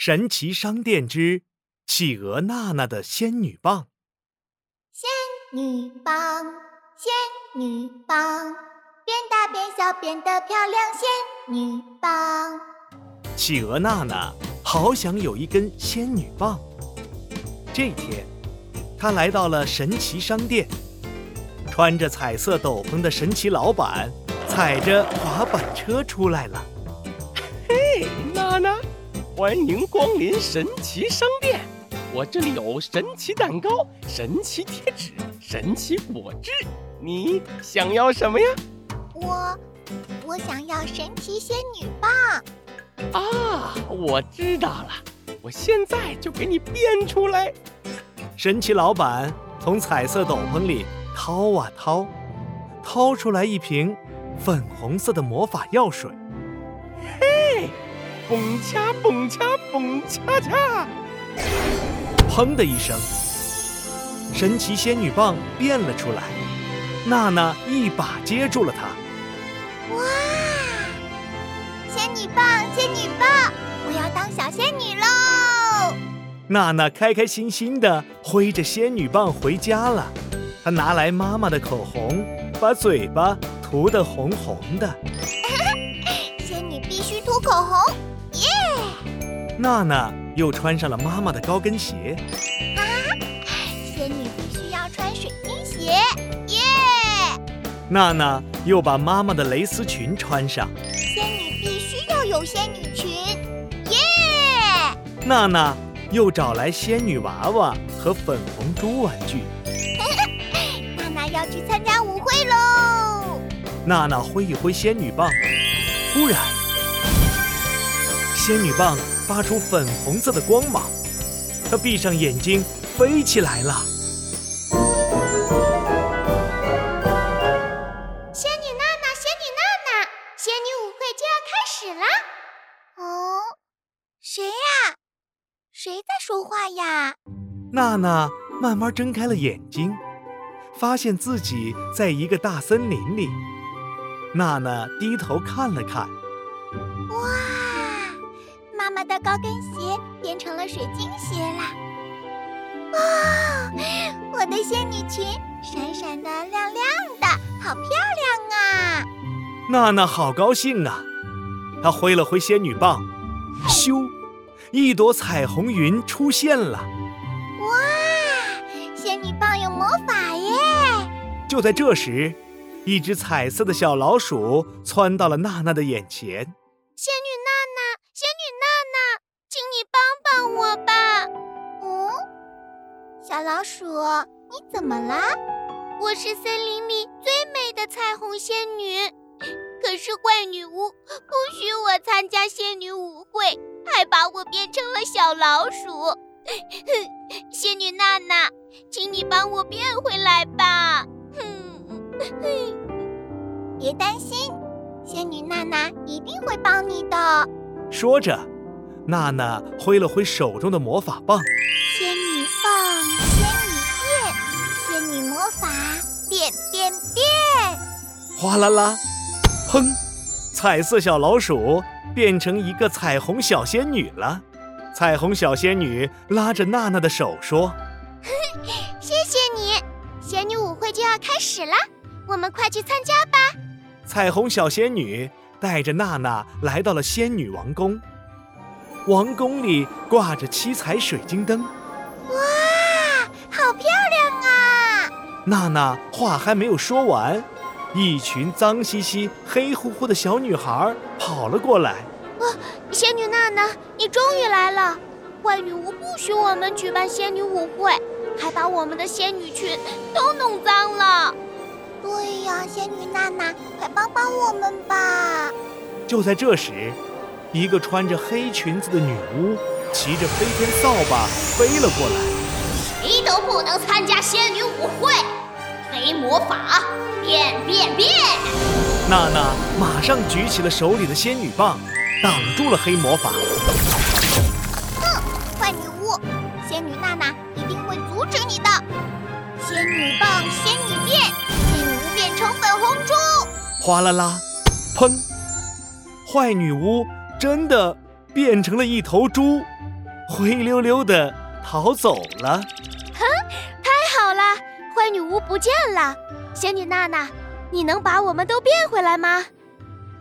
神奇商店之企鹅娜娜的仙女棒。仙女棒，仙女棒，变大变小变得漂亮。仙女棒，企鹅娜娜好想有一根仙女棒。这天，她来到了神奇商店，穿着彩色斗篷的神奇老板踩着滑板车出来了。嘿，娜娜，欢迎光临神奇商店！我这里有神奇蛋糕、神奇贴纸、神奇果汁，你想要什么呀？我，我想要神奇仙女棒。啊，我知道了，我现在就给你变出来。神奇老板从彩色斗篷里掏啊掏，掏出来一瓶粉红色的魔法药水。嘿，蹦恰蹦恰蹦恰恰！砰的一声，神奇仙女棒变了出来。娜娜一把接住了它。哇！仙女棒，仙女棒，我要当小仙女喽！娜娜开开心心的挥着仙女棒回家了。她拿来妈妈的口红，把嘴巴涂得红红的。娜娜又穿上了妈妈的高跟鞋。啊！仙女必须要穿水晶鞋，耶！娜娜又把妈妈的蕾丝裙穿上。仙女必须要有仙女裙，耶！娜娜又找来仙女娃娃和粉红猪玩具。娜娜要去参加舞会喽！娜娜挥一挥仙女棒，忽然，仙女棒发出粉红色的光芒，她闭上眼睛飞起来了。仙女娜娜，仙女娜娜，仙女舞会就要开始了！哦，谁呀？谁在说话呀？娜娜慢慢睁开了眼睛，发现自己在一个大森林里。娜娜低头看了看，哇，妈妈的高跟鞋变成了水晶鞋啦！哇，我的仙女裙闪闪的、亮亮的，好漂亮啊！娜娜好高兴啊！她挥了挥仙女棒，咻，一朵彩虹云出现了。哇，仙女棒有魔法耶！就在这时，一只彩色的小老鼠窜到了娜娜的眼前。小老鼠，你怎么啦？我是森林里最美的彩虹仙女，可是坏女巫不许我参加仙女舞会，还把我变成了小老鼠。仙女娜娜，请你帮我变回来吧！别担心，仙女娜娜一定会帮你的。说着，娜娜挥了挥手中的魔法棒，哗啦啦，砰！彩色小老鼠变成一个彩虹小仙女了。彩虹小仙女拉着娜娜的手说：“谢谢你，仙女舞会就要开始了，我们快去参加吧。”彩虹小仙女带着娜娜来到了仙女王宫。王宫里挂着七彩水晶灯，哇，好漂亮啊！娜娜话还没有说完，一群脏兮兮、黑乎乎的小女孩跑了过来。啊，仙女娜娜，你终于来了！坏女巫不许我们举办仙女舞会，还把我们的仙女裙都弄脏了。对呀，仙女娜娜，快帮帮我们吧！就在这时，一个穿着黑裙子的女巫骑着飞天扫把飞了过来。谁都不能参加仙女舞会！黑魔法变变变！娜娜马上举起了手里的仙女棒，挡住了黑魔法。哼，坏女巫！仙女娜娜一定会阻止你的。仙女棒，仙女变，仙女巫变成粉红猪。哗啦啦，砰！坏女巫真的变成了一头猪。灰溜溜的逃走了。女巫不见了。仙女娜娜，你能把我们都变回来吗？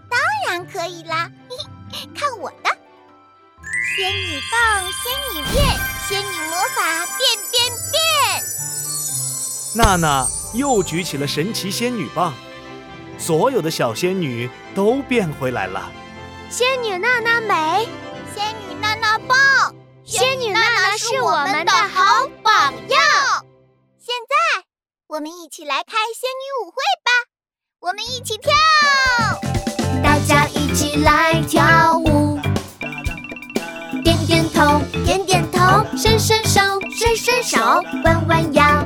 当然可以啦！看我的，仙女棒，仙女变，仙女魔法变变变。娜娜又举起了神奇仙女棒，所有的小仙女都变回来了。仙女娜娜美，仙女娜娜棒，仙女娜娜是我们的好榜样。我们一起来开仙女舞会吧！我们一起跳，大家一起来跳舞，点点头，点点头，伸伸手，伸伸手，弯弯腰，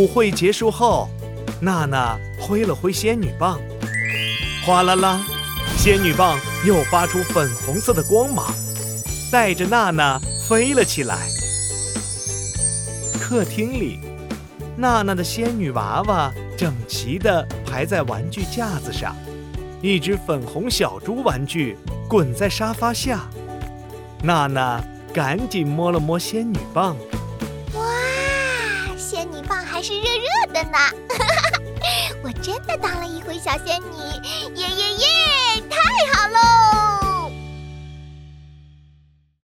舞会结束后，娜娜挥了挥仙女棒，哗啦啦，仙女棒又发出粉红色的光芒，带着娜娜飞了起来。客厅里，娜娜的仙女娃娃整齐地排在玩具架子上，一只粉红小猪玩具滚在沙发下。娜娜赶紧摸了摸仙女棒。还是热热的呢，我真的当了一回小仙女，耶耶耶！太好喽！